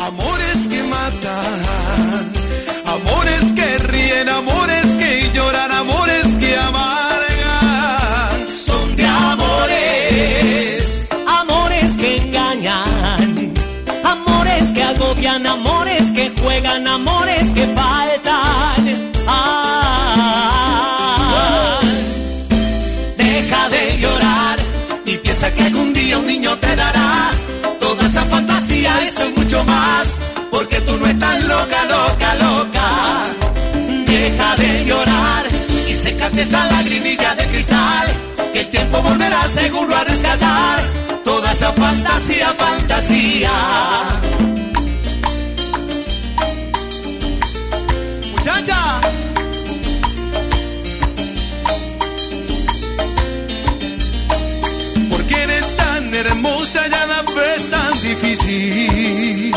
amores que matan, amores que ríen, amores que lloran, amores que amargan. Son de amores, amores que engañan, amores que agobian, amores que juegan, amores esa lagrimilla de cristal, que el tiempo volverá seguro a rescatar toda esa fantasía, fantasía. Muchacha. Porque eres tan hermosa y a la vez tan difícil.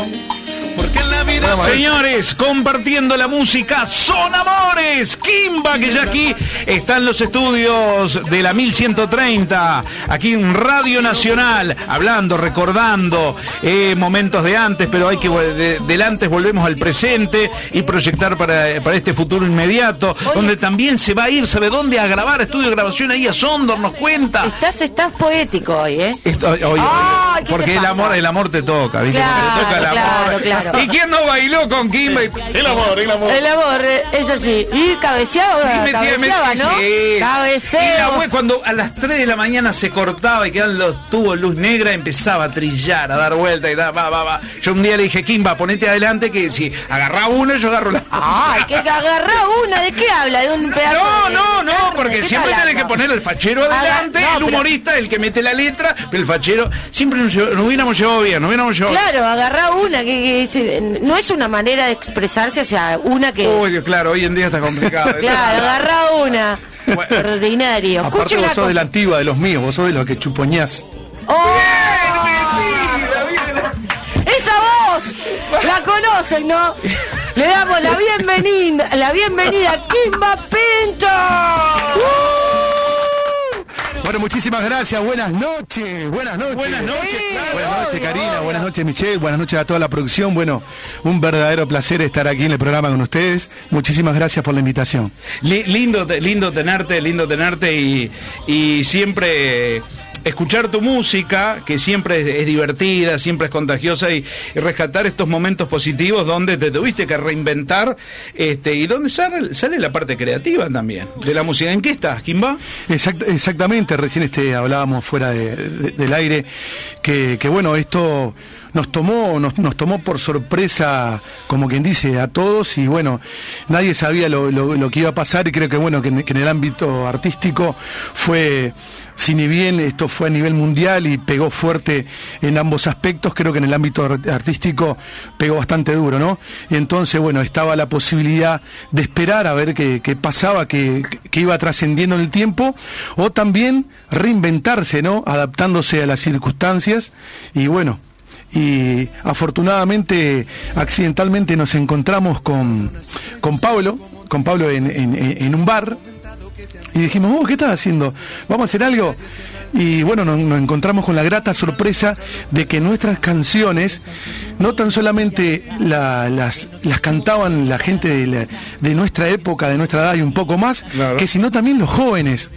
Señores, compartiendo la música son amores. Kimba, que ya aquí está en los estudios de la 1130, aquí en Radio Nacional, hablando, recordando eh, momentos de antes, pero hay que de, del antes volvemos al presente y proyectar para, para este futuro inmediato, donde también se va a ir, ¿sabe dónde? A grabar estudio de grabación ahí a Sondor, nos cuenta. Estás, estás poético hoy, ¿eh? Esto- oye, oye, Ay, ¿qué te porque el amor, el amor te toca, ¿viste? Claro, Porque te toca el claro, amor. claro. ¿Y quién no bailó con Kimba? y- El amor, el amor. El amor, eh, eso sí. Y cabeceaba, Y cabeceaba, metía- ¿no? sí. Y la Cabeceo. wea, cuando a las 3 de la mañana se cortaba y quedaban los tubos luz negra, empezaba a trillar, a dar vuelta y da, va, va, va. Yo un día le dije, Kimba, ponete adelante que si agarraba una, yo agarro la Ay, que agarrá una, ¿de qué habla? ¿De un pedazo No, de no, no, carne? porque ¿Qué siempre tiene que poner el fachero adelante, no, el pero- humorista, el que mete la letra, pero el fachero siempre nos, nos hubiéramos llevado bien, nos hubiéramos llevado Claro, agarrá una, que, que no es una manera de expresarse hacia una que... Uy, claro, hoy en día está complicado. Claro, agarrá una. Ordinario. Aparte vos sos de la antigua, de los míos, vos sos de los que chupoñás. ¡Oh! Esa voz la conocen, ¿no? Le damos la bienvenida, la bienvenida a Kimba Pinto. Bueno, muchísimas gracias, buenas noches, buenas noches. Buenas noches, claro, Buenas noches, obvio, Karina, obvio. buenas noches, Michelle, buenas noches a toda la producción. Bueno, un verdadero placer estar aquí en el programa con ustedes. Muchísimas gracias por la invitación. Li- lindo, lindo tenerte, lindo tenerte y, y siempre escuchar tu música, que siempre es, divertida, siempre es contagiosa y, rescatar estos momentos positivos donde te tuviste que reinventar este, y donde sale, sale la parte creativa también de la música. ¿En qué estás, Kimba? Exact- exactamente, recién este, hablábamos fuera de- de- del aire que, que, bueno, esto nos tomó, nos, nos tomó por sorpresa, como quien dice, a todos y bueno, nadie sabía lo, lo- lo que iba a pasar y creo que bueno, que en, que en el ámbito artístico fue, si ni bien esto fue a nivel mundial y pegó fuerte en ambos aspectos, creo que en el ámbito art- artístico pegó bastante duro, ¿no? Y entonces, bueno, estaba la posibilidad de esperar a ver qué, qué pasaba, qué iba trascendiendo en el tiempo, o también reinventarse, ¿no? Adaptándose a las circunstancias y bueno. Y afortunadamente, accidentalmente nos encontramos con, con Pablo, con Pablo en, en- en un bar, y dijimos, oh, ¿qué estás haciendo? ¿Vamos a hacer algo? Y bueno, nos, nos encontramos con la grata sorpresa de que nuestras canciones no tan solamente la- las, las cantaban la gente de, la- de nuestra época, de nuestra edad y un poco más, Claro. que sino también los jóvenes.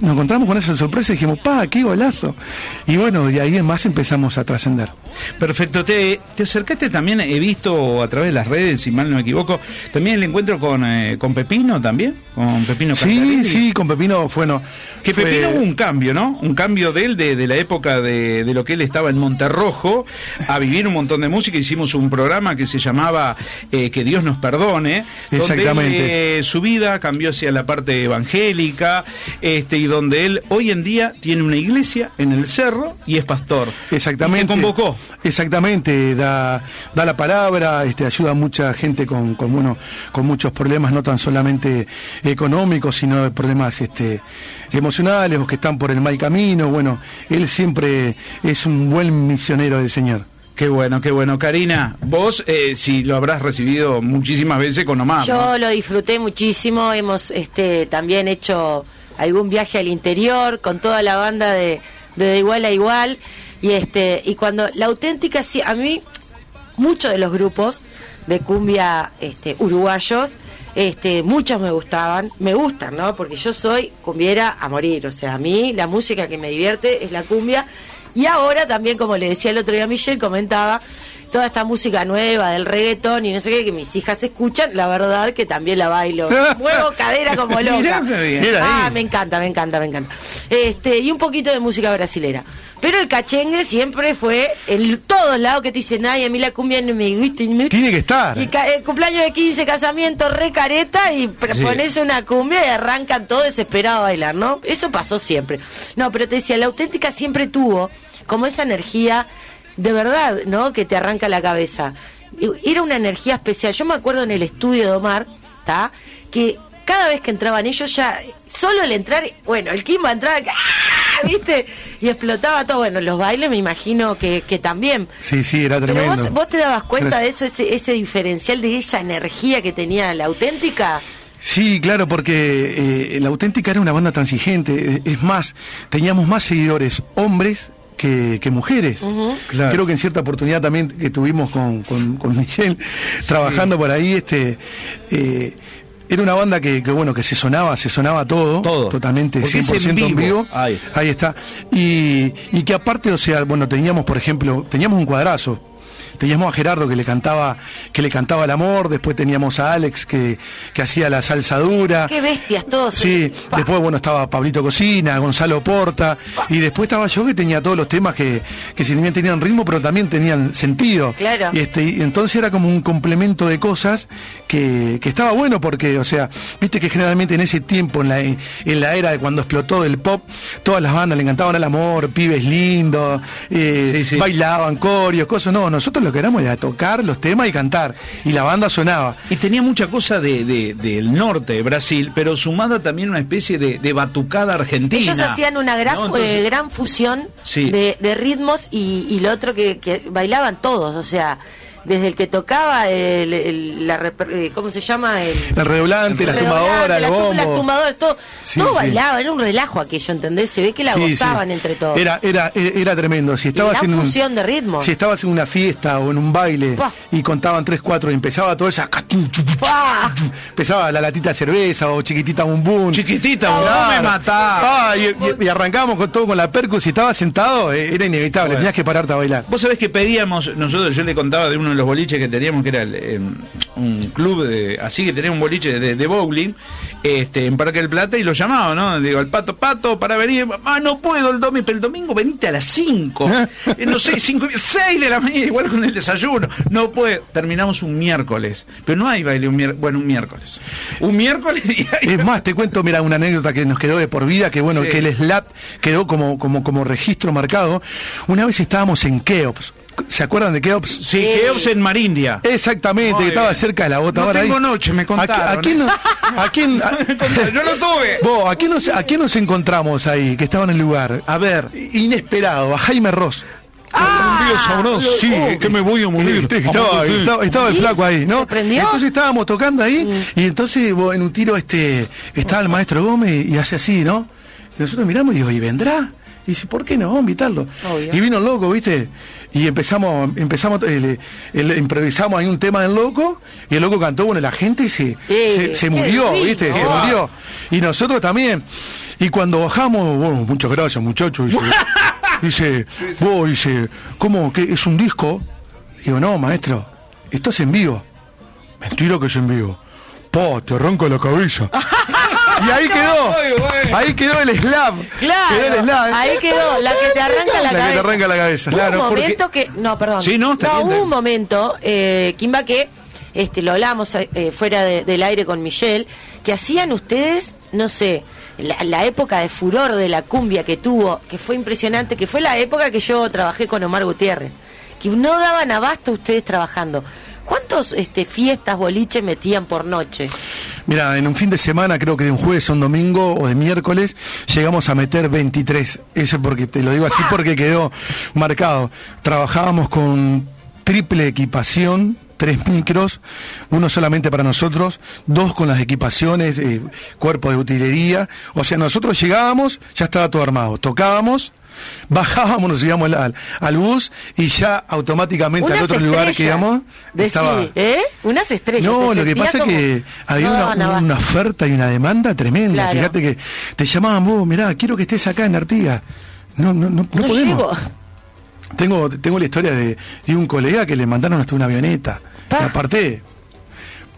Nos encontramos con esa sorpresa y dijimos, pa, qué golazo. Y bueno, de ahí en más empezamos a trascender. Perfecto, te, te acercaste también, he visto a través de las redes, si mal no me equivoco, también el encuentro con, eh, con Pepino también, con Pepino Sí, sí, con Pepino, bueno. Que fue- Pepino hubo un cambio, ¿no? Un cambio de él, de, de la época de, de lo que él estaba en Monterrojo, a vivir un montón de música. Hicimos un programa que se llamaba eh, Que Dios nos perdone. Exactamente. Donde eh, su vida cambió hacia la parte evangélica, este, y donde él hoy en día tiene una iglesia en el cerro y es pastor. Exactamente. Y convocó. Exactamente, da, da la palabra, este, ayuda a mucha gente con, con, bueno, con muchos problemas, no tan solamente económicos, sino problemas este, emocionales o que están por el mal camino. Bueno, él siempre es un buen misionero del Señor. Qué bueno, qué bueno. Karina, vos eh, si lo habrás recibido muchísimas veces con Omar. ¿no? Yo lo disfruté muchísimo, hemos este también hecho algún viaje al interior con toda la banda de, de, igual a igual y este y cuando la auténtica sí, a mí muchos de los grupos de cumbia este, uruguayos, este, muchos me gustaban, me gustan, ¿no? Porque yo soy cumbiera a morir, o sea, a mí la música que me divierte es la cumbia. Y ahora también, como le decía el otro día Michelle, comentaba toda esta música nueva del reggaetón y no sé qué, que mis hijas escuchan, la verdad que también la bailo. Muevo cadera como loca. Ah, me encanta, me encanta, me encanta. Este, y un poquito de música brasilera. Pero el cachengue siempre fue en todos lados que te dicen, ay, a mí la cumbia no me gusta. Tiene que estar. Y ca- eh, cumpleaños de 15, casamiento, re careta y Sí. pones una cumbia y arrancan todo desesperado a bailar, ¿no? Eso pasó siempre. No, pero te decía, la auténtica siempre tuvo como esa energía de verdad, ¿no? Que te arranca la cabeza. Era una energía especial. Yo me acuerdo en el estudio de Omar, ¿está? Que cada vez que entraban ellos ya, solo el entrar, bueno, el Kimba entraba, ¡ah! ¿viste? Y explotaba todo. Bueno, los bailes me imagino que, que también. Sí, sí, era Pero tremendo. vos, vos te dabas cuenta Pero- de eso, ese, ese diferencial de esa energía que tenía la auténtica. Sí, claro, porque eh, la auténtica era una banda transigente. Es más, teníamos más seguidores hombres que, que mujeres. Claro. Creo que en cierta oportunidad también que tuvimos con, con, con Michelle trabajando por ahí, este eh, era una banda que, que, bueno que se sonaba, se sonaba todo, Todo. totalmente Porque es 100% en en vivo. vivo. Ahí. Ahí está. Y, y que aparte, o sea, bueno, teníamos, por ejemplo, teníamos un cuadrazo. Teníamos a Gerardo que le cantaba, que le cantaba el amor, después teníamos a Alex que, que hacía la salsa dura. Qué bestias todos. Sí, Pa. después bueno estaba Pablito Cocina, Gonzalo Porta, y después estaba yo que tenía todos los temas que, que si bien tenían ritmo, pero también tenían sentido. Claro. Y este, y entonces era como un complemento de cosas que, que estaba bueno porque, o sea, viste que generalmente en ese tiempo, en la, en la era de cuando explotó el pop, todas las bandas le encantaban el amor, pibes lindos, eh, Sí, sí. bailaban corios, cosas. No, nosotros lo que éramos era tocar los temas y cantar. Y la banda sonaba. Y tenía mucha cosa de, de- del norte de Brasil, pero sumada también una especie de, de batucada argentina. Ellos hacían una gran, ¿no? Entonces, eh, gran fusión Sí. de, de ritmos y, y lo otro que, que bailaban todos, o sea, desde el que tocaba el, el- la, eh, ¿cómo se llama? El, El redoblante, las tumbadoras, el las tum- las bombo. tumbadoras, todo, Sí, todo sí. bailaba, era un relajo aquello, ¿entendés? Se ve que la Sí, gozaban sí. entre todos. Era, era, era tremendo. Si estabas en un- fusión de ritmos. Si estabas en una fiesta o en un baile y contaban tres, cuatro y empezaba toda esa. ¡Buah! Empezaba la latita de cerveza o chiquitita boom Chiquitita, no me mataba. Ah, y, y- y arrancábamos con todo con la percu. Si estabas sentado, eh, era inevitable. Bueno. Tenías que pararte a bailar. Vos sabés que pedíamos, nosotros, yo le contaba de uno los boliches que teníamos, que era el, eh, un club de, así que tenía un boliche de, de bowling, este, en Parque del Plata, y lo llamaba, ¿no? Digo, al pato, pato, para venir, ah, no puedo el domingo, pero el domingo venite a las 5, Eh, no sé, 5, 6 de la mañana, igual con el desayuno, no puedo, terminamos un miércoles, pero no hay baile un miércoles, bueno, un miércoles, un miércoles y Es más, te cuento, mira, una anécdota que nos quedó de por vida, que bueno, Sí. que el SLAT quedó como, como, como registro marcado. Una vez estábamos en Keops. ¿Se acuerdan de Keops? Sí, Keops en Marindia. Exactamente, Muy que estaba bien. cerca de la bota. No ahora tengo ahí. noche, me contaron, ¿A, a quién, ¿eh? nos- a quién- a- Yo lo tuve. Vos, ¿a quién, nos, ¿a quién nos encontramos ahí, que estaba en el lugar? A ver. Inesperado, a Jaime Ross. un día sabroso. Sí, que me voy a morir. Eh, Estaba, estaba- estaba el ¿Sí? flaco ahí, ¿no? Entonces estábamos tocando ahí y entonces vos, en un tiro este estaba el maestro Gómez y hace así, ¿no? Y nosotros miramos y digo, ¿y vendrá? Y dice, ¿por qué no? Vamos a invitarlo. Obvio. Y vino el loco, ¿viste? Y empezamos, empezamos, el, el- improvisamos ahí un tema del loco, y el loco cantó, bueno, la gente se, se, murió. ¿viste? Se murió. Y nosotros también. Y cuando bajamos, bueno, muchas gracias, muchachos. Dice, dice, vos, dice, ¿cómo? que ¿Es un disco? Digo, no, maestro, esto es en vivo. Mentira que es en vivo. Po, te arranco la cabeza. y ahí quedó. Ahí quedó el slam. Claro, Quedó el ahí quedó, la que te arranca la, La que te cabeza. arranca la cabeza. Claro, un porque- momento que. No, perdón. Sí, no, está bien, hubo está un momento, eh, Kimba, que este, lo hablamos eh, fuera de- del aire con Michelle, que hacían ustedes, no sé, la, la época de furor de la cumbia que tuvo, que fue impresionante, que fue la época que yo trabajé con Omar Gutiérrez, que no daban abasto ustedes trabajando. ¿Cuántos este, fiestas, boliches metían por noche? Mira, en un fin de semana, creo que de un jueves a un domingo o de miércoles, llegamos a meter 23. Eso porque te lo digo así porque quedó marcado. Trabajábamos con triple equipación, tres micros, uno solamente para nosotros, dos con las equipaciones, eh, cuerpo de utilería. O sea, nosotros llegábamos, ya estaba todo armado. Tocábamos. Bajábamos, nos subíamos al, al- al bus y ya automáticamente al Unas otro lugar que íbamos estaba... ¿eh? Unas estrellas. No, lo que pasa es como- que había No una, abasto. una oferta y una demanda tremenda. Claro. Fíjate que te llamaban vos, mirá, quiero que estés acá en Artigas. No, no, no, no, No podemos. llego. Tengo, tengo la historia de, de un colega que le mandaron hasta una avioneta. Pa. Y aparte,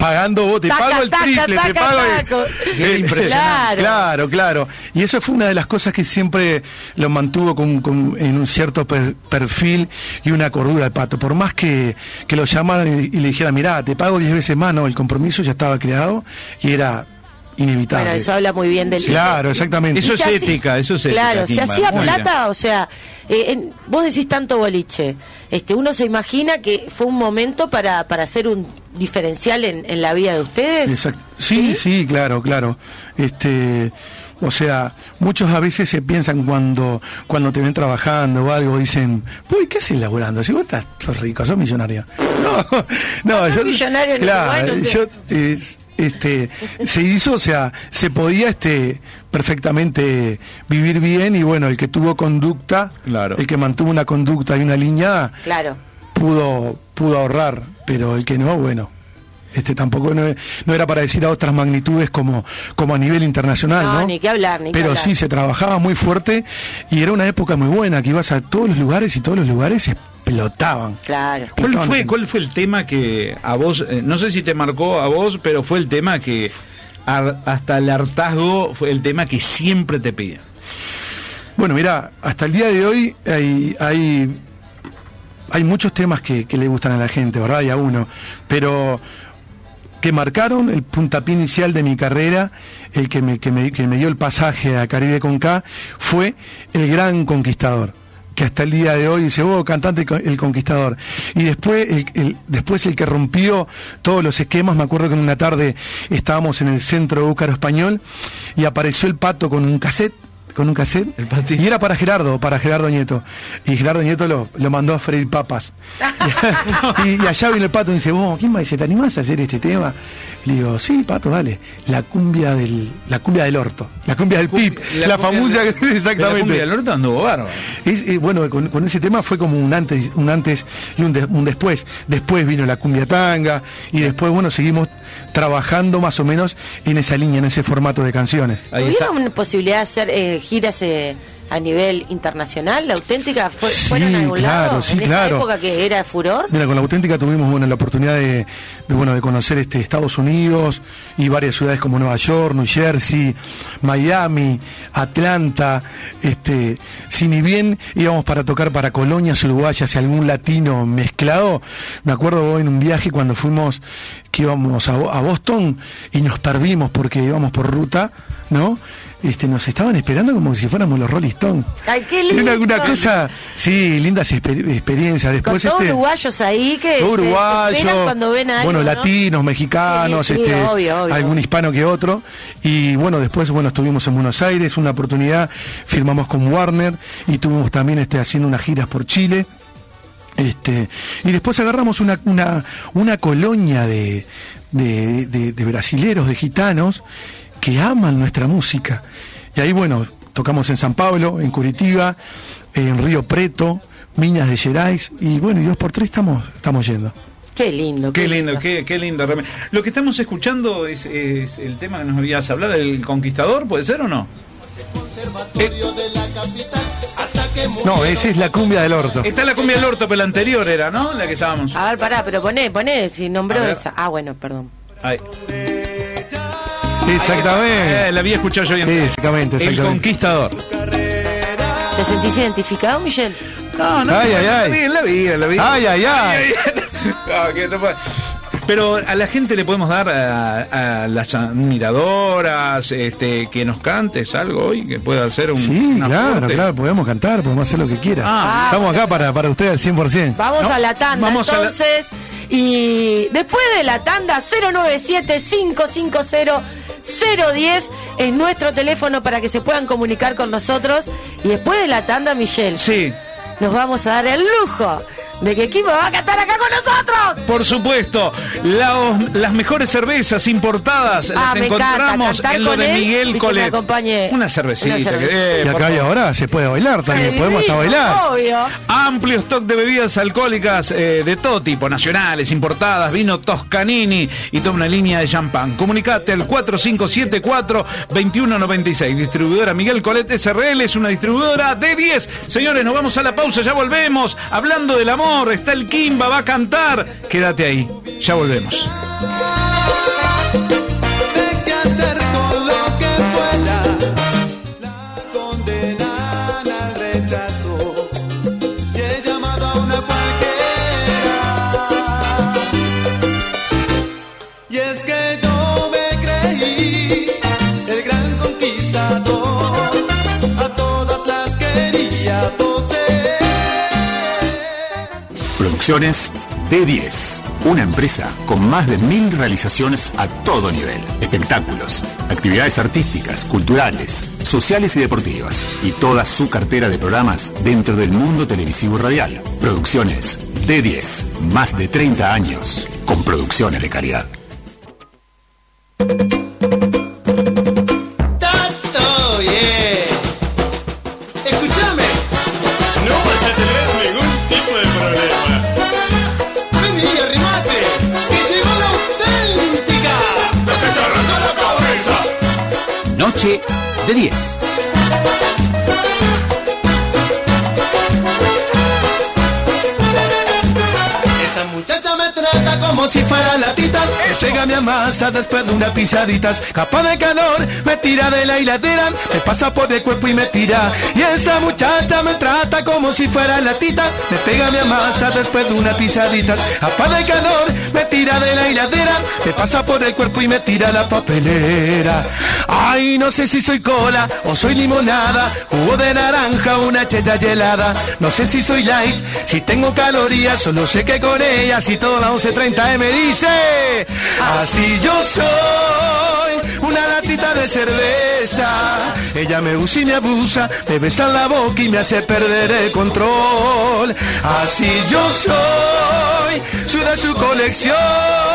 pagando vos, te Taca, pago el taca, triple, te taca, pago el-. Claro. Claro, claro. Y eso fue una de las cosas que siempre lo mantuvo con, con- en un cierto per- perfil y una cordura de pato. Por más que, que lo llamaran y, y le dijeran, mirá, te pago 10 veces más, no, el compromiso ya estaba creado y era inevitable. Bueno, eso habla muy bien del. Claro, exactamente. Eso es ética, eso es ética, Claro, se Kimba. hacía Muy bien. plata, o sea, eh, en- vos decís tanto boliche. Este, uno se imagina que fue un momento para, para hacer un diferencial en, en la vida de ustedes. Exacto. Sí, sí, claro, claro. Este, o sea, muchos a veces se piensan cuando cuando te ven trabajando o algo, dicen, uy, ¿qué haces laburando? Si vos estás, sos rico, sos millonario. No, no, sos yo, millonario, no, claro, bueno, sí. yo, eh, este, se hizo, o sea, se podía este perfectamente vivir bien y bueno, el que tuvo conducta, Claro. el que mantuvo una conducta y una línea, Claro. pudo pudo ahorrar, pero el que no, bueno, este tampoco no, no era para decir a otras magnitudes como como a nivel internacional, No, ¿no? ni que hablar, ni que pero hablar. sí se trabajaba muy fuerte y era una época muy buena que ibas a todos los lugares y todos los lugares explotaban. Claro. ¿Cuál fue, ¿Cuál fue el tema que a vos, eh, no sé si te marcó a vos, pero fue el tema que ar- hasta el hartazgo fue el tema que siempre te piden? Bueno, mira, hasta el día de hoy hay, hay, hay muchos temas que, que le gustan a la gente, ¿verdad? Y a uno. Pero que marcaron el puntapié inicial de mi carrera, el que me, que me, que me dio el pasaje a Caribe con K, fue El Gran Conquistador que hasta el día de hoy dice, oh, cantante el conquistador. Y después el, el- después el que rompió todos los esquemas, me acuerdo que en una tarde estábamos en el centro Búcaro Español y apareció el pato con un cassette, con un cassette, y era para Gerardo, para Gerardo Nieto. Y Gerardo Nieto lo, lo mandó a freír papas. y, y allá vino el pato y dice, vos, ¿quién me dice, ¿te animás a hacer este tema? Le digo, sí, pato, dale. La cumbia del, la cumbia del orto, la cumbia del pip, la, famosa, La cumbia exactamente. del orto anduvo bárbaro. Es, eh, bueno, con, con ese tema fue como un antes, un antes y un, de- un después. Después vino la cumbia tanga y después, bueno, seguimos trabajando más o menos en esa línea, en ese formato de canciones. ¿Tuvieron posibilidad de hacer eh, giras eh, a nivel internacional? ¿La auténtica fue, Sí, fueron a algún claro, lado? sí, en esa época que era furor. Mira, con la auténtica tuvimos bueno, la oportunidad de, de, bueno, de conocer este Estados Unidos y varias ciudades como Nueva York, New Jersey, Miami, Atlanta. Este, si ni bien íbamos para tocar para colonias uruguayas y algún latino mezclado, me acuerdo en un viaje cuando fuimos que íbamos a Boston y nos perdimos porque íbamos por ruta, ¿no? Este, nos estaban esperando como si fuéramos los Rolling Stones. Ay, qué lindo. una, una cosa, sí, lindas exper- experiencias. Con Después todos este, uruguayos ahí que se todo desesperan uruguayo, cuando ven a algo, bueno, ¿no? latinos, mexicanos, Sí, sí, este, obvio, obvio. algún hispano que otro. Y bueno, después bueno estuvimos en Buenos Aires, una oportunidad, firmamos con Warner y tuvimos también este, haciendo unas giras por Chile. Este, y después agarramos una, una, una colonia de, de, de- de brasileros, de gitanos, que aman nuestra música. Y ahí, bueno, tocamos en San Pablo, en Curitiba, en Río Preto, Minas de Gerais, y bueno, y dos por tres estamos, estamos yendo. Qué lindo. Qué lindo, qué, qué lindo. Lo que estamos escuchando es, es el tema que nos habías hablado, el conquistador, ¿puede ser o no? No, esa es la cumbia del orto. Está la cumbia del orto, pero la anterior era, ¿no? La que estábamos. A ver, pará, pero poné, poné, si nombró esa. Ah, bueno, perdón. Ahí. Exactamente. Eh, la había escuchado yo bien. Sí, exactamente, El exactamente. conquistador. ¿Te sentís identificado, Michelle? No, no. Ay, ay, La ay. la vi, la vi. Ay, ay, ay. No, que no puede- Pero a la gente le podemos dar a, a las admiradoras este, que nos cantes algo hoy, que pueda hacer un. Sí, claro, claro, podemos cantar, podemos hacer lo que quiera. Ah, Estamos acá para, para usted al 100%. Vamos No, a la tanda vamos a la- entonces. Y después de la tanda, 097-550-010 es nuestro teléfono para que se puedan comunicar con nosotros. Y después de la tanda, Michelle, Sí. nos vamos a dar el lujo de que Kimba va a cantar acá con nosotros. Por supuesto, la- las mejores cervezas importadas Ah, las encontramos en lo de Miguel Colet. Una cervecita. una que- cervecita. eh, Y acá y ahora se puede bailar también, Sí, podemos hasta bailar. Obvio. Amplio stock de bebidas alcohólicas eh, de todo tipo, nacionales, importadas, vino Toscanini y toda una línea de champán. Comunicate al 4574-2196. Distribuidora Miguel Colet SRL es una distribuidora de 10. Señores, nos vamos a la pausa, ya volvemos. Hablando del amor, está el Kimba, va a cantar. Quédate ahí, ya volvemos. Producciones D10, una empresa con más de mil realizaciones a todo nivel. Espectáculos, actividades artísticas, culturales, sociales y deportivas. Y toda su cartera de programas dentro del mundo televisivo radial. Producciones D10, más de 30 años con producciones de calidad. De 10. Esa muchacha me trata como si fuera la tita. Que llega mi amasa después de unas pisaditas. Capa de calor, me tira de la hiladera. Me pasa por el cuerpo y me tira. Y esa muchacha me trata como si fuera la tita. Me pega mi amasa después de unas pisaditas. Capa de calor, me tira de la hiladera. Me pasa por el cuerpo y me tira la papelera. Ay, no sé si soy cola o soy limonada. Jugo de naranja, una chella helada. No sé si soy light, si tengo calorías. Solo sé que con ella, si todo la 11.30 me dice. Así yo soy, una latita de cerveza. Ella me usa y me abusa, me besa la boca y me hace perder el control. Así yo soy, soy de su colección.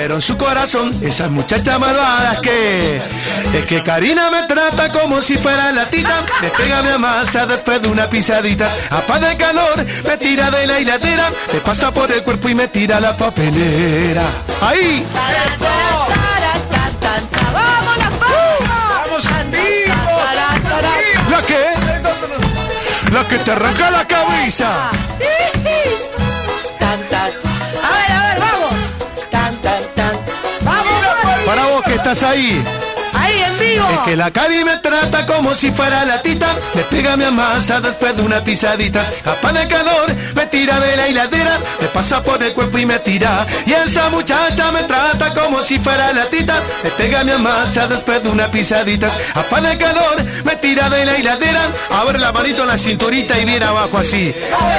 Pero en su corazón, esas muchachas malvadas que es que Karina me trata como si fuera la tita, me pega mi amasa después de una pisadita, apaga el calor, me tira de la hiladera, me pasa por el cuerpo y me tira la papelera. Ahí, la que, la que te arranca la cabeza. Para Es que la Cari me trata como si fuera la tita. Me pega mi amasa después de unas pisaditas. Capa de calor, me tira de la hiladera. Me pasa por el cuerpo y me tira. Y esa muchacha me trata como si fuera la tita. Me pega mi amasa después de unas pisaditas. Capa de calor, me tira de la hiladera. Abre la manito en la cinturita y viene abajo así.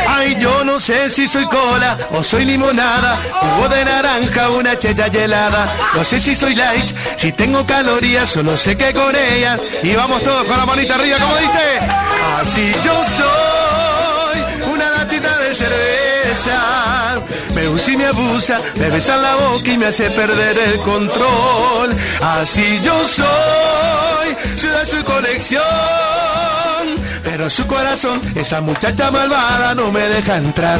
Ay, yo no sé si soy cola o soy limonada. Jugo de naranja, una chella helada. No sé si soy light, si tengo calorías Solo sé que con ellas Y vamos todos con la manita arriba como dice. Así yo soy Una latita de cerveza. Me usa y me abusa Me besa la boca y me hace perder el control. Así yo soy de su colección. Pero su corazón esa muchacha malvada no me deja entrar.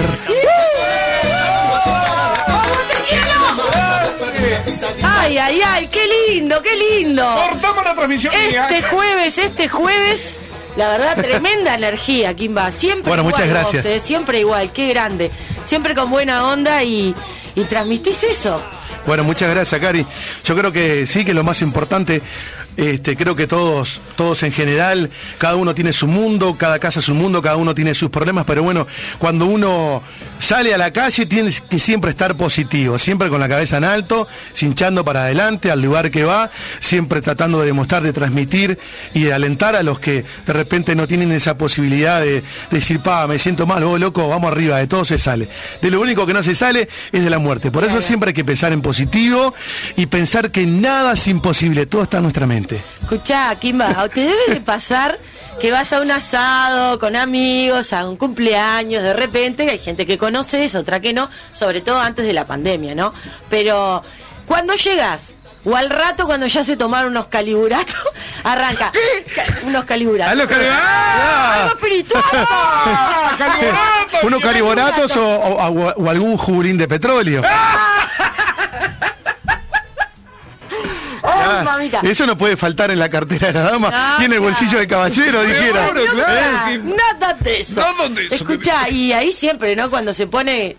Ay, ay, ay, qué lindo, qué lindo. Cortamos la transmisión. Este jueves, este jueves, la verdad, tremenda energía, Kimba. Siempre Bueno, igual muchas vos, gracias. eh, siempre igual, qué grande. Siempre con buena onda y, y transmitís eso. Bueno, muchas gracias, Cari. Yo creo que sí, que lo más importante, este, creo que todos, todos en general, cada uno tiene su mundo, cada casa es un mundo, cada uno tiene sus problemas, pero bueno, cuando uno sale a la calle tiene que siempre estar positivo, siempre con la cabeza en alto, cinchando para adelante al lugar que va, siempre tratando de demostrar, de transmitir y de alentar a los que de repente no tienen esa posibilidad de, de decir, pa, me siento mal, vos loco, vamos arriba, de todo se sale. De lo único que no se sale es de la muerte. Por eso siempre hay que pensar en positivo y pensar que nada es imposible, todo está en nuestra mente. Escuchá, Kimba, te debe de pasar que vas a un asado con amigos, a un cumpleaños, de repente hay gente que conoces, otra que no, sobre todo antes de la pandemia, ¿no? Pero cuando llegas o al rato cuando ya se tomaron unos caliburatos, arranca. Ca- Unos caliburatos. ¡A los caliburatos! ¡Ah! ¡Algo espirituoso! ¿Unos caribonatos o, o- o algún jubilín de petróleo? ¡Ay, Ah, mamita! eso no puede faltar en la cartera de la dama No, y en el claro. bolsillo de caballero, dijera. No, claro. nada, de eso. Nada de eso. Escucha, y ahí siempre, ¿no? Cuando se pone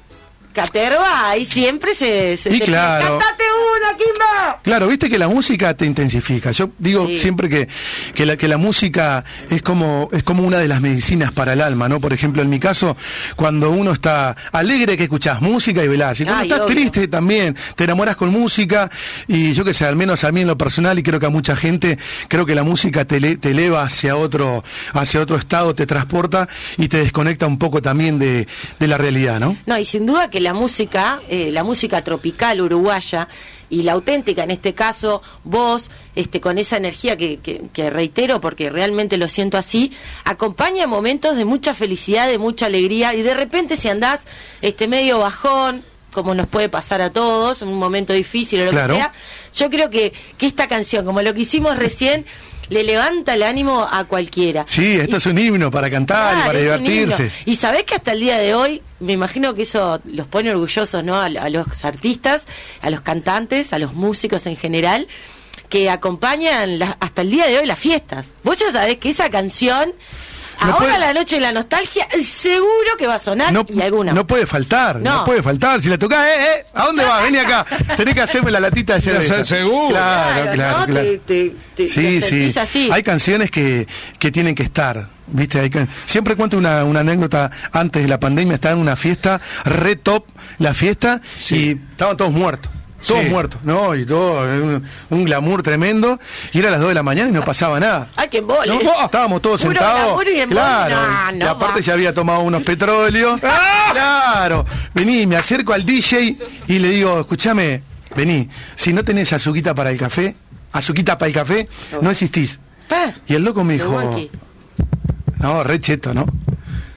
caterva, ahí siempre se... se Y te- claro. ¡Cántate una, Kimba! Claro, viste que la música te intensifica. Yo digo Sí. siempre que, que, la, que la música es como, es como una de las medicinas para el alma, ¿no? Por ejemplo, en mi caso, cuando uno está alegre que escuchás música y velás. Y cuando Ay, estás obvio. triste también, te enamoras con música. Y yo que sé, al menos a mí en lo personal, y creo que a mucha gente, creo que la música te, te eleva hacia otro, hacia otro estado, te transporta y te desconecta un poco también de, de la realidad, ¿no? No, y sin duda que la música, eh, la música tropical uruguaya y la auténtica, en este caso, vos, este, con esa energía que, que- que reitero porque realmente lo siento así, acompaña momentos de mucha felicidad, de mucha alegría y de repente si andás este, medio bajón, como nos puede pasar a todos, un momento difícil o lo Claro. que sea, yo creo que, que esta canción, como lo que hicimos recién, le levanta el ánimo a cualquiera. Sí, esto Y- es un himno para cantar y Claro, para divertirse. Y sabés que hasta el día de hoy, me imagino que eso los pone orgullosos, ¿no? A, a los artistas, a los cantantes, a los músicos en general, que acompañan la- hasta el día de hoy las fiestas. Vos ya sabés que esa canción, ahora puede- la noche de la nostalgia, seguro que va a sonar no, y alguna. no puede faltar, no. No. puede faltar. Si la tocás, eh, eh, ¿a dónde vas? Vení acá. Tenés que hacerme la latita de cerveza. seguro. Claro, claro, ¿no? claro. Te- te- te- sí, te sí. así. Hay canciones que, que tienen que estar. ¿Viste? Hay can- Siempre cuento una, una anécdota antes de la pandemia. Estaba en una fiesta, re top la fiesta, y estaban todos muertos. Todos Sí. muertos, ¿no? Y todo, un, un glamour tremendo. Y era las 2 de la mañana y no pasaba nada. Ay, que embole. No, estábamos todos Puro sentados. y. Claro. No, y no aparte va. ya había tomado unos petróleos. ¡Ah! Claro. Vení, me acerco al DJ y le digo, escúchame, vení, si no tenés azuquita para el café, azuquita para el café, no existís. Pa, Y el loco me dijo, no, re cheto, ¿no?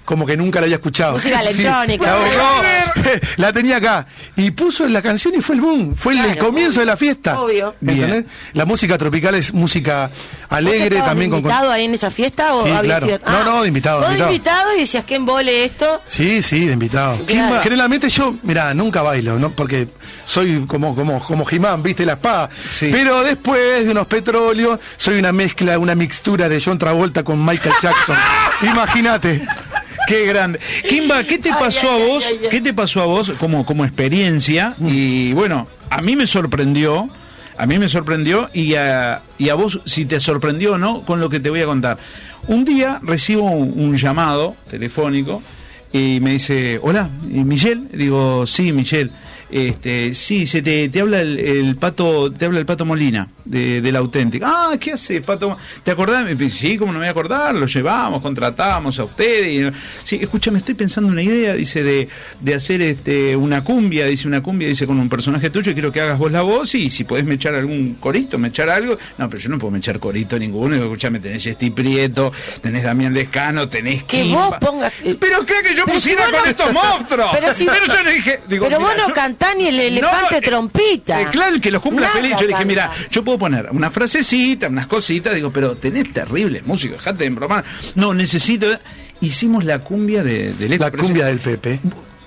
Como que nunca la había escuchado. Música electrónica. la, buscó, la tenía acá. Y puso la canción y fue el boom. Fue el- comienzo obvio, de la fiesta. obvio. ¿Entendés? La música tropical es música ¿Vos alegre también de con- invitado ahí en esa fiesta o Sí, habías claro. sido- No, no, de invitado, Vos de de invitado. invitado y decías que embole esto. Sí, sí, de invitado. Claro. Generalmente yo, mira, nunca bailo, ¿no? Porque soy como como como Jimán, ¿viste la espada? Sí. Pero después de unos petróleos, soy una mezcla, una mixtura de John Travolta con Michael Jackson. Imagínate. Qué grande. Kimba, ¿qué te pasó ay, a ay, vos? ay, ay. ¿Qué te pasó a vos como, como experiencia? Y bueno, a mí me sorprendió, a mí me sorprendió y a, y a vos si te sorprendió o no con lo que te voy a contar. Un día recibo un, un llamado telefónico y me dice, hola, ¿y Michelle? Digo, sí, Michelle. Este, sí, se te, te habla el, el pato, te habla el pato Molina de, de la auténtica. Ah, ¿qué hace, pato? ¿Te acordás? Sí, cómo no me voy a acordar, lo llevamos, contratamos a ustedes. Y, sí, escúchame, estoy pensando una idea, dice, de, de hacer este una cumbia, dice una cumbia, dice con un personaje tuyo, y quiero que hagas vos la voz y si podés me echar algún corito, me echar algo. No, pero yo no puedo me echar corito ninguno. Escúchame, tenés Jesti Prieto, tenés Damián Lescano, tenés Que Kimba. vos pongas- Pero creo que yo Pero si pusiera con no- estos monstruos. Pero si- yo le dije, digo, pero vos no yo- cantás ni el elefante eh, trompita. eh, claro, que los cumpla Nada feliz. Yo le dije, mira, yo puedo poner una frasecita, unas cositas, digo, pero tenés terrible música, dejate de embromar. No, necesito. Hicimos la cumbia de, del La expresidente. cumbia del Pepe.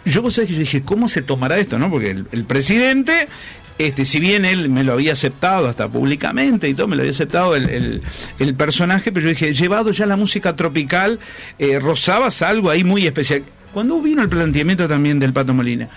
Yo vos sabés que yo dije, ¿cómo se tomará esto? no Porque el, el presidente, este, si bien él me lo había aceptado hasta públicamente y todo, me lo había aceptado el, el- el personaje, pero yo dije, llevado ya la música tropical, eh, rozabas algo ahí muy especial. Cuando vino el planteamiento también del Pato Molina,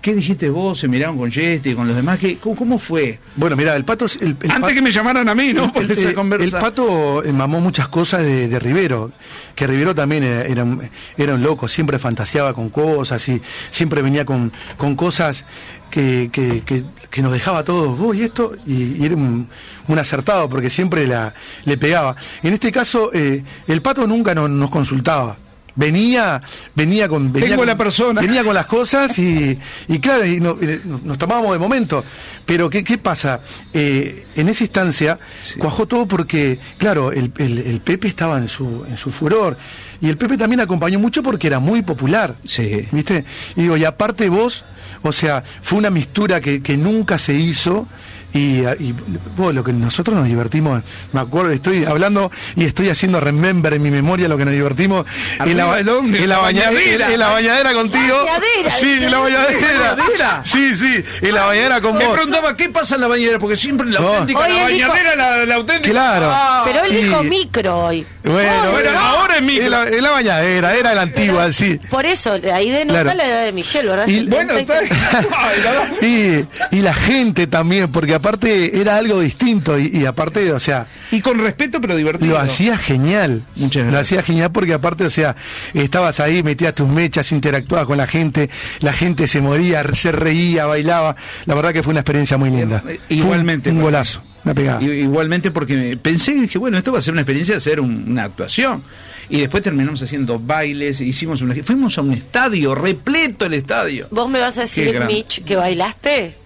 ¿qué dijiste vos? ¿Se miraron con Jesti, con los demás? ¿Qué, cómo, cómo fue? Bueno, mira, el pato. El, el Antes pato- que me llamaran a mí, ¿no? Por el, esa el- conversa. el pato mamó muchas cosas de, de Rivero, que Rivero también era, era un, era un loco, siempre fantaseaba con cosas y siempre venía con, con cosas que, que, que- que nos dejaba a todos, vos y esto, y, y era un, un acertado porque siempre la, le pegaba. En este caso, eh, el pato nunca no- nos consultaba. Venía, venía con, venía Tengo con- la persona. venía con las cosas y, y claro, y no- y nos, tomábamos de momento. Pero ¿qué, qué pasa? Eh, en esa instancia cuajó todo porque, claro, el, el- el Pepe estaba en su, en su furor. Y el Pepe también acompañó mucho porque era muy popular. Sí. ¿Viste? Y digo, y aparte vos, o sea, fue una mistura que, que nunca se hizo. Y, y vos, lo que nosotros nos divertimos, me acuerdo, estoy hablando y estoy haciendo remember en mi memoria lo que nos divertimos en la, el hombre, en la bañadera, en la bañadera contigo. Bañadera, sí, en la bañadera. bañadera. Sí, sí, en la bañadera con Me vos. preguntaba qué pasa en la bañadera, porque siempre en la No. auténtica, Hoy la dijo- bañadera, la, la auténtica. Claro. Ah. Pero él y- dijo micro hoy. Bueno, bueno, ¿no? ahora es micro. En la, en la bañadera, era la antigua, sí. Por eso, ahí de no Claro. está la edad de Michelle, ¿verdad? Y- 70 Bueno, está. Y, y la gente también, porque aparte era algo distinto y, y aparte, o sea, Y con respeto, pero divertido. lo hacía genial. Muchas Lo hacía genial porque aparte, o sea, estabas ahí, metías tus mechas, interactuabas con la gente, la gente se moría, se reía, bailaba. La verdad que fue una experiencia muy linda. Eh, Fue un- igualmente, Un, golazo, una pegada. Igualmente porque pensé y dije, bueno, esto va a ser una experiencia de hacer un- una actuación. Y después terminamos haciendo bailes, hicimos una... Fuimos a un estadio, repleto el estadio. ¿Vos me vas a decir. Mitch, que bailaste?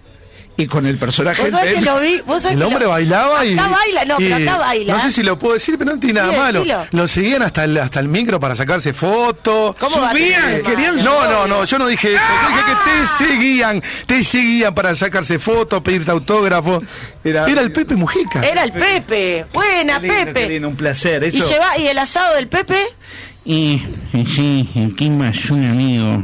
Y con el personaje ¿Vos sabés que lo vi? ¿Vos sabés El que hombre lo- bailaba y. Acá baila, no, pero acá baila. No sé si lo puedo decir, pero no tiene Sí, nada malo. decilo. Lo seguían hasta el, hasta el micro para sacarse fotos. ¿Cómo va a Subían, querían-? No, no, no, yo no dije eso. Yo dije que te seguían, te seguían para sacarse fotos, pedirte autógrafo. Era- Era, el Pepe Mujica. Era el Pepe. Buena, Qué lindo, Pepe. qué lindo, un placer. ¿Y, lleva, ¿Y el asado del Pepe? Y sí, Kimba es un amigo.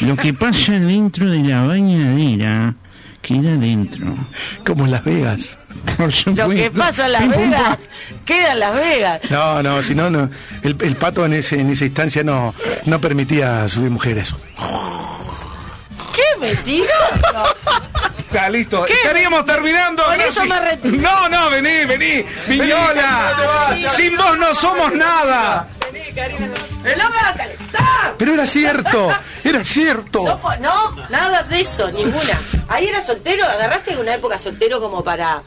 Lo que pasa dentro de la bañadera queda dentro. Como en Las Vegas. Por Lo que pasa en Las Pim, pum, Vegas, queda en Las Vegas. No, no, si no, no. El, el pato en, ese, en esa instancia no, no permitía subir mujeres. ¡Qué mentiroso! Está listo. ¿Qué? Estaríamos terminando. Con gracias. eso me retiro. No, no, vení, vení. Viñola. Sin vos no somos nada. ¡No me va a calentar! Pero era cierto, era cierto. No, nada de esto, ninguna. Ahí era soltero, agarraste una época soltero como para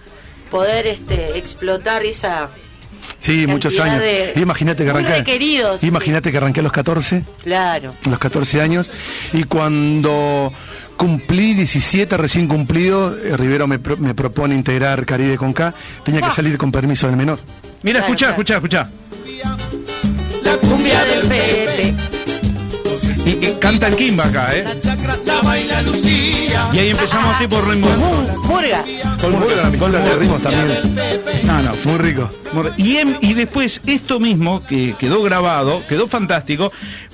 poder este explotar esa. Sí, muchos años. de- Imagínate que arranqué. Imagínate que arranqué a los 14. Claro. a los 14 años y cuando cumplí 17 recién cumplido, eh, Rivero me, pro- me propone integrar Caribe con K, tenía que Ah. salir con permiso del menor. Mira, Claro, escuchá, claro. La cumbia del Pepe. Y, y canta el Kimba acá, ¿eh? Y ahí empezamos tipo ritmo. Murga. Con Murga de ritmos también. No, no, Muy rico. Y, en- y después esto mismo que quedó grabado, quedó fantástico,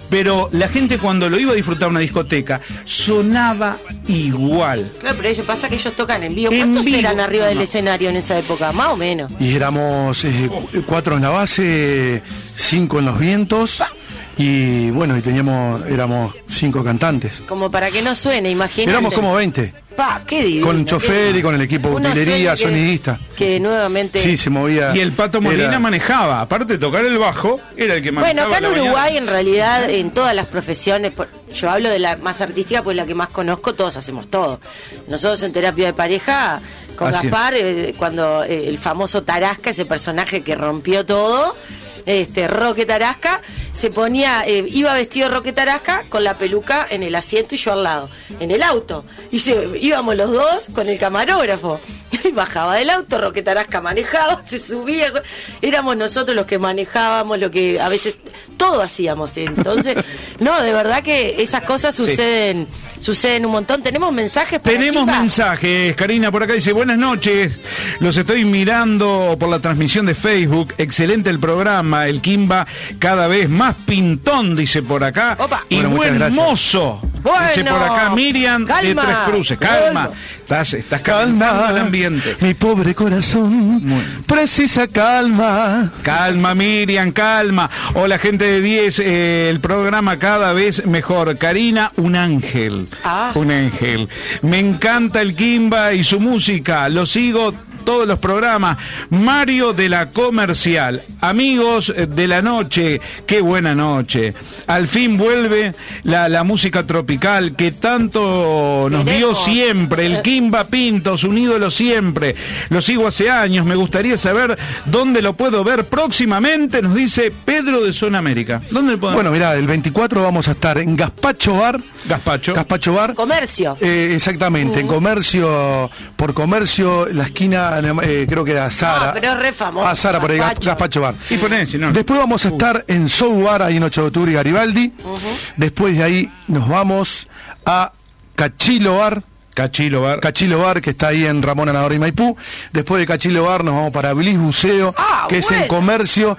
pero la gente cuando lo iba a disfrutar en una discoteca sonaba igual. Claro, pero ellos pasa que ellos tocan en vivo. En ¿Cuántos vivo. eran arriba del No. escenario en esa época? Más o menos. Y éramos eh, cu- cuatro en la base, cinco en los vientos y bueno, y teníamos, éramos cinco cantantes. Como para que no suene, imagínate. Éramos como 20. Pa, qué divino. Con chofer y con el equipo de utilería, que- sonidista. Que nuevamente. Sí, se movía. Y el Pato Molina Era- manejaba, aparte de tocar el bajo, era el que Bueno, manejaba. acá en. Uruguay, en realidad, en todas las profesiones, por- yo hablo de la más artística, pues la que más conozco, todos hacemos todo. Nosotros en terapia de pareja, con Así. Gaspar, eh, cuando eh, el famoso Tarasca, ese personaje que rompió todo, este Roque Tarasca, se ponía, eh, iba vestido Roque Tarasca con la peluca en el asiento y yo al lado, en el auto. Y se, íbamos los dos con el camarógrafo. Y bajaba del auto, Roque Tarasca manejaba, se subía. Éramos nosotros los que manejábamos, lo que a veces todo hacíamos. Entonces, no, de verdad que esas cosas Sí. suceden, suceden un montón. Tenemos mensajes para Tenemos mensajes. Karina por acá dice, buenas noches. Los estoy mirando por la transmisión de Facebook. Excelente el programa. El Kimba cada vez más pintón, dice por acá. Opa. Y Bueno, muchas buen gracias. Mozo. Dice Bueno. por acá Miriam Calma. de Tres Cruces. Calma. Calma. Estás, estás calmando el ambiente. mi pobre corazón, precisa calma. Calma, Miriam, calma. Hola, gente de 10. eh, el programa cada vez mejor. Karina, un ángel. Ah. Un ángel. Me encanta el Kimba y su música. Lo sigo todos los programas. Mario de la Comercial. Amigos de la noche, qué buena noche. Al fin vuelve la, la música tropical que tanto nos dio siempre. El Kimba Pintos, un ídolo siempre. Lo sigo hace años. Me gustaría saber dónde lo puedo ver próximamente. Nos dice Pedro de Zona América. ¿Dónde lo puedo Bueno, mirá, el 24 vamos a estar en Gaspacho Bar. Gaspacho. Gaspacho Bar. Comercio. Eh, exactamente, en comercio, por comercio, la esquina, eh, creo que era Sara. No, pero es re famoso, Ah, Sara, por ahí, Gas- Gaspacho. Bar. Y poné, si no. Después vamos a estar en Soul Bar, ahí en 8 de octubre y Garibaldi. Después de ahí nos vamos a Cachilo Bar. Cachilo Bar. Cachilo Bar, que está ahí en Ramón Anador y Maipú. Después de Cachilo Bar nos vamos para Bliss Buceo, Ah, que es en comercio,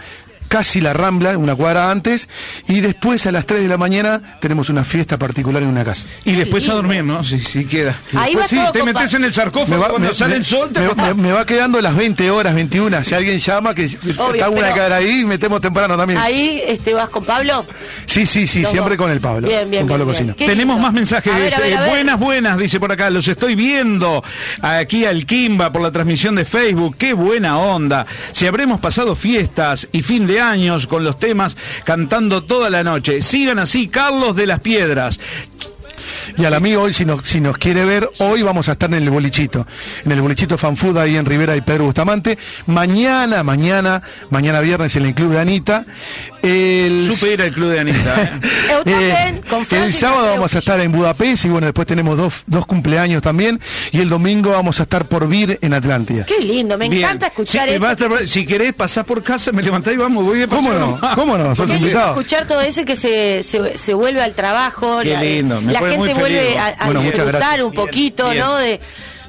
casi la Rambla, una cuadra antes. Y después a las 3 de la mañana tenemos una fiesta particular en una casa. Y después a dormir, ¿no? Si, si queda. Ahí Después va sí, todo te metes en el sarcófago Me va, cuando me- sale me- el sol. Te me- me- me va quedando las 20 horas, 21. Si alguien llama, que Obvio, hago una cara ahí metemos temprano también. Ahí este, vas con Pablo. Sí, sí, sí, Los siempre dos. con el Pablo. Bien, bien, con Pablo bien, Tenemos lindo. más mensajes. A ver, a ver, Eh, a ver. buenas, buenas, dice por acá. Los estoy viendo aquí al Kimba por la transmisión de Facebook. Qué buena onda. Si habremos pasado fiestas y fin de años con los temas cantando toda la noche. Sigan así, Carlos de las Piedras. Y al amigo hoy, si nos, si nos quiere ver, hoy vamos a estar en el bolichito. En el bolichito Fanfood ahí en Rivera y Pedro Bustamante. Mañana, mañana, mañana viernes en el Club de Anita. El, Supe ir al club de Anita. ¿eh? Frank el sábado vamos a estar en Budapest y bueno, después tenemos dos, dos cumpleaños también. Y el domingo vamos a estar por Vir en Atlántida. Qué lindo, me Bien. encanta escuchar si, eso. estar- si querés pasar por casa, me levantás y vamos, voy de ¿Cómo paseo no? nomás. ¿Cómo no? Sos Qué lindo invitado. escuchar todo eso y que se, se, se vuelve al trabajo. Qué la, lindo, me la gente feliz, vuelve a, a Bueno, muchas disfrutar gracias. un poquito, Bien, ¿no? De,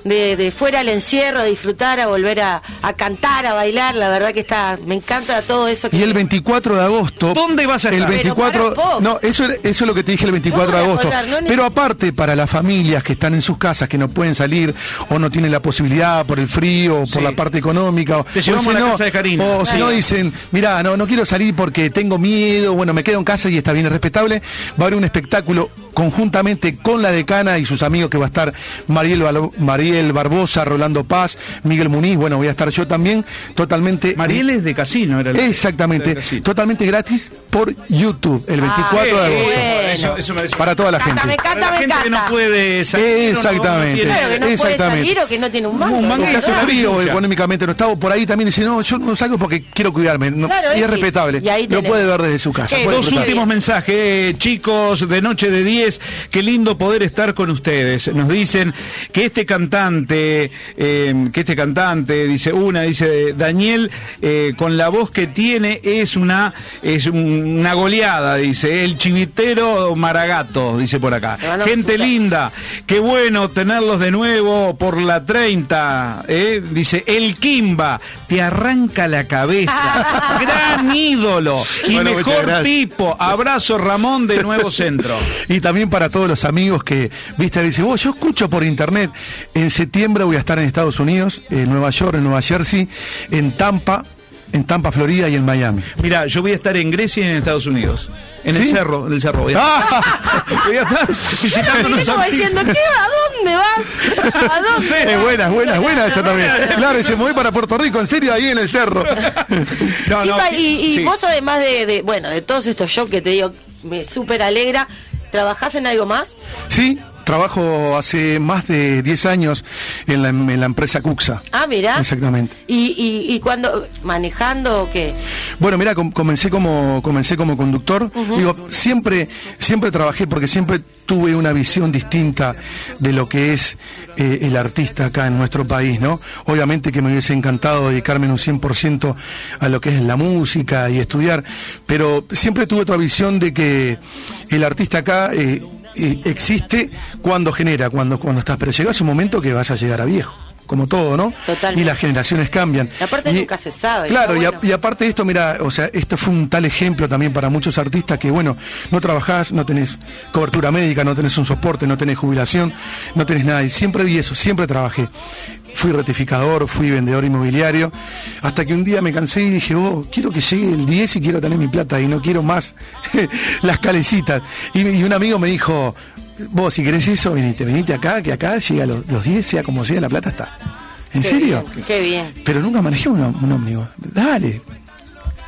de, de fuera al encierro, a disfrutar, a volver a, a cantar, a bailar. La verdad que está, me encanta todo eso. Que Y el 24 de agosto. ¿Dónde vas a El estar? Pero 24. para un poco. No, eso, eso es lo que te dije el 24 No de agosto. colgar, no Pero aparte, para las familias que están en sus casas, que no pueden salir o no tienen la posibilidad por el frío o por Sí. la parte económica. O, Te llevamos o si a la no- casa de Karina. O si no dicen, mira, no, no quiero salir porque tengo miedo, bueno, me quedo en casa y está bien, es respetable. Va a haber un espectáculo conjuntamente con la decana y sus amigos que va a estar Mariel, Mariel Barbosa, Rolando Paz, Miguel Muniz, bueno, voy a estar yo también, totalmente. Mariel es de casino, era la- Exactamente, de casino. totalmente gratis por YouTube, el 24 de Ah, agosto. bueno. Eso, eso me Para toda la Canta, gente. me Para la me gente que no puede salir. o no- no Exactamente. tiene- Claro, que no puede Exactamente. salir o que no tiene un mango. Un que hace frío económicamente no está, por ahí también dice, no, yo no salgo porque quiero cuidarme. no, Claro, y es X. respetable. Y ahí Lo puede ver desde su casa. Eh, Dos últimos mensajes, eh, chicos, de Noche de 10. Qué lindo poder estar con ustedes. Nos dicen que este cantante, eh, que este cantante, dice una, dice Daniel, eh, con la voz que tiene es una, es un- una goleada, dice. El chivitero Maragato, dice por acá. Gente linda, qué bueno tenerlos de nuevo por la 30. eh. Dice, el Kimba, te arranca la cabeza. Gran ídolo y Bueno, mejor tipo. Abrazo Ramón de Nuevo Centro. Y también para todos los amigos que, viste, dice, vos, yo escucho por internet. En septiembre voy a estar en Estados Unidos, en Nueva York, en Nueva Jersey, en Tampa, en Tampa, Florida y en Miami. Mira, yo voy a estar en Grecia y en Estados Unidos. En el ¿Sí? cerro, en el cerro. Voy a, voy a estar visitando amigos. diciendo, ¿qué va? ¿A dónde va? ¿A dónde Es va? buena, buena, buena esa también. Claro, y se movió para Puerto Rico, en serio, ahí en el cerro. No, no, Iba, y y sí. vos además de, de, bueno, de todos estos shows que te digo, me súper alegra, ¿trabajás en algo más? Sí, trabajo hace más de 10 años en la, en la empresa Cuxa. Ah, mira. Exactamente. ¿Y, y, y cuando, manejando o qué? Bueno, mira, com- comencé como comencé como conductor. Digo, siempre siempre trabajé porque siempre tuve una visión distinta de lo que es eh, el artista acá en nuestro país, ¿no? Obviamente que me hubiese encantado dedicarme en un 100% a lo que es la música y estudiar, pero siempre tuve otra visión de que el artista acá eh, eh, existe cuando genera, cuando cuando estás, pero llega un momento que vas a llegar a viejo. Como todo, ¿no? Totalmente. Y las generaciones cambian. Y aparte nunca se sabe, Claro, y, a- y aparte de esto, mira, o sea, esto fue un tal ejemplo también para muchos artistas que, bueno, no trabajás, no tenés cobertura médica, no tenés un soporte, no tenés jubilación, no tenés nada. Y siempre vi eso, siempre trabajé. Fui rectificador, fui vendedor inmobiliario, hasta que un día me cansé y dije, oh, quiero que llegue el 10 y quiero tener mi plata y no quiero más las calecitas. Y, y un amigo me dijo, vos si querés eso, venite, venite acá, que acá llega los, los 10, sea como sea, la plata está. ¿En Qué serio? bien, qué bien. Pero nunca manejé un, un ómnibus. Dale.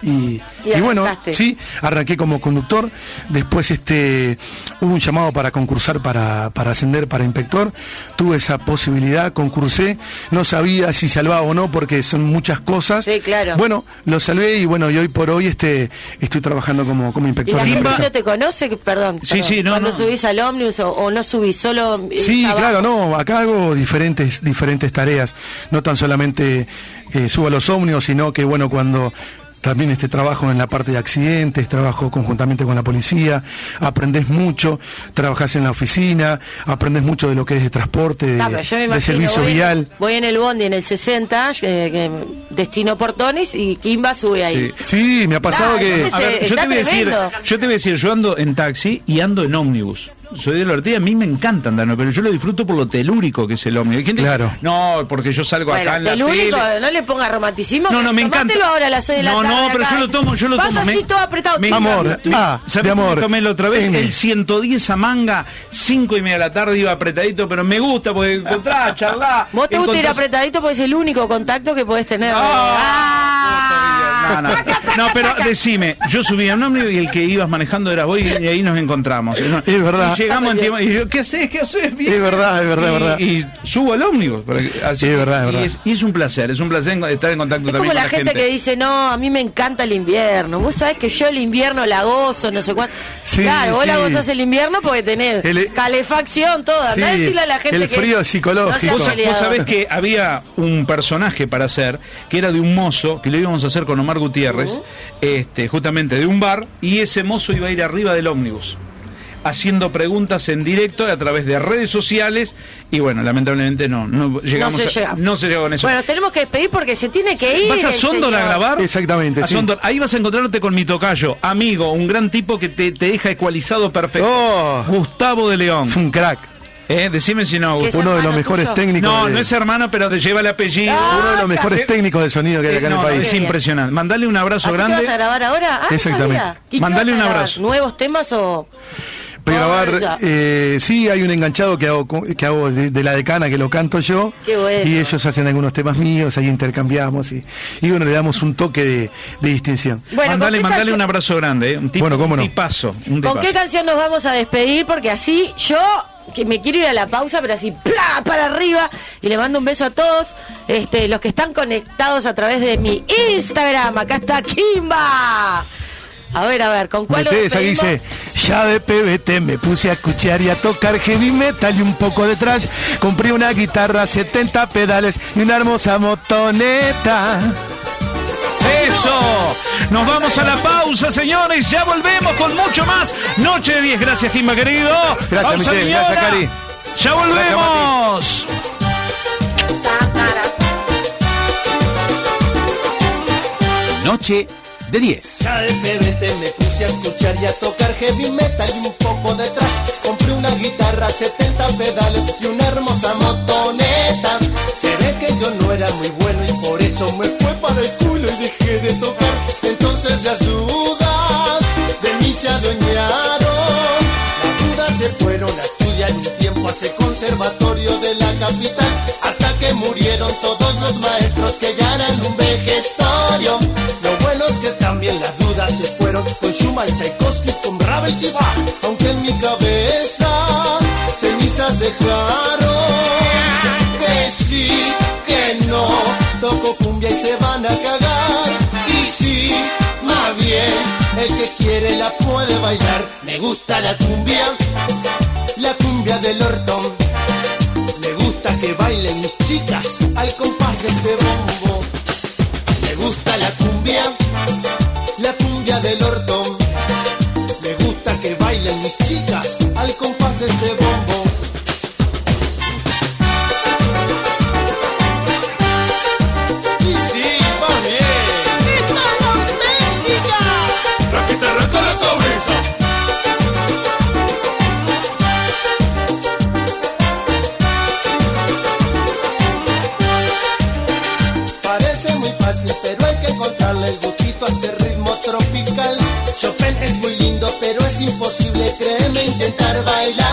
Y, Y y bueno, sí, arranqué como conductor. Después este hubo un llamado para concursar para, para ascender para inspector. Tuve esa posibilidad, concursé. No sabía si salvaba o no porque son muchas cosas. Sí, claro. Bueno, lo salvé y bueno, y hoy por hoy este estoy trabajando como, como ¿Y inspector la en gente no te conoce? Que- Perdón. Sí, perdón. sí, no, Cuando no. subís al ómnibus o, o no subís, solo. eh, Sí, abajo. claro, no, acá hago diferentes, diferentes tareas, no tan solamente eh, subo a los ómnibus, sino que bueno, cuando también este trabajo en la parte de accidentes, trabajo conjuntamente con la policía, aprendes mucho, trabajas en la oficina, aprendes mucho de lo que es de transporte, de, pero yo me de imagino, servicio voy, vial. Voy en el bondi en el 60, eh, destino Portones, y Kimba sube ahí. Sí. Sí, me ha pasado que... entonces- A ver, yo te voy a decir, yo te voy a decir, yo ando en taxi y ando en ómnibus. Soy de la Ortiga, a mí me encanta andar, ¿no? pero yo lo disfruto por lo telúrico que es el ómnibus. Hay gente que Claro. dice, no, porque yo salgo Bueno, acá en la el único, tele. no le ponga romanticismo. No, no, me encanta. Ahora a las 6 de la No, tarde. no, pero acá. yo lo tomo, yo lo Vas tomo. así me- todo apretado. me-. Amor, ah, ¿Sabés de amor. tomé la otra vez? M. El 110 a manga, 5 y media de la tarde iba apretadito, pero me gusta porque encontrás, charlás. Vos te gusta ir apretadito porque es el único contacto que podés tener. Ah, Ah. No, no. No, pero decime, yo subí a un ómnibus y el que ibas manejando era vos y, y ahí nos encontramos. Es verdad. Y llegamos en tiempo y yo, ¿qué haces? ¿Qué haces? Bien. Es verdad, es verdad, y, es verdad. Y subo al ómnibus. así Sí, es verdad, es y verdad. es, y es un placer, es un placer estar en contacto Es también como la con gente, que dice, no, a mí me encanta el invierno. Vos sabés que yo el invierno la gozo, no sé cuánto. Sí, claro, vos la gozás el invierno porque tenés El- calefacción, toda. Sí, decirle a la gente el que frío psicológico. no Vos, vos sabés que había un personaje para hacer que era de un mozo que lo íbamos a hacer con Omar Gutiérrez, este, justamente de un bar, y ese mozo iba a ir arriba del ómnibus haciendo preguntas en directo a través de redes sociales y bueno, lamentablemente no, no llegamos se a- llega. no se llegó con eso. Bueno, tenemos que despedir porque se tiene que ir. ¿Vas a Sondor a grabar? Exactamente, A sí. Sondor. Ahí vas a encontrarte con mi tocayo, amigo, un gran tipo que te, te deja ecualizado perfecto. Oh. Gustavo de León. Fue un crack, Eh, decime si no, ¿Qué es Gustavo. uno de los mejores tuyo? técnicos. No, de- no es hermano, pero te lleva el apellido. uno de los mejores Eh, técnicos de sonido que hay acá Eh, en no, el país. es impresionante. Mandale un abrazo ¿Así que grande. vas a grabar ahora? Ah, Exactamente. sabía. ¿Y qué Mandale un abrazo. ¿Nuevos temas o...? Voy a grabar, eh, sí, hay un enganchado que hago, que hago de, de la decana, que lo canto yo. Qué bueno. Y ellos hacen algunos temas míos, ahí intercambiamos y, y bueno, le damos un toque de, de distinción. Bueno, ¿con mandale mandale un abrazo grande. eh, Un, tipo, Bueno, cómo un no. tipazo. Un ¿Con tipazo. qué canción nos vamos a despedir? Porque así yo que me quiero ir a la pausa, pero así ¡plá! para arriba y le mando un beso a todos este, los que están conectados a través de mi Instagram. Acá está Kimba. A ver, a ver, ¿con cuál Metés, ahí dice, ya de PBT me puse a escuchar y a tocar heavy metal y un poco de trash. Compré una guitarra, 70 pedales y una hermosa motoneta. Eso. Nos vamos a la pausa, señores. Ya volvemos con mucho más. Noche de 10. Gracias, Kimba, querido. Gracias, Pausa, Michelle. señora. Gracias, Cari. Ya volvemos. Noche de 10. Ya de PBT me puse a escuchar y a tocar heavy metal y un conservatorio de la capital. Hasta que murieron todos los maestros que ya eran un vejestorio. Lo bueno es que también las dudas se fueron con Schumann, Tchaikovsky, con Ravel y Bach. Aunque en mi cabeza cenizas dejaron. Que sí, que no, toco cumbia y se van a cagar. Y sí, más bien, el que quiere la puede bailar. Me gusta la cumbia, bailar, bailar.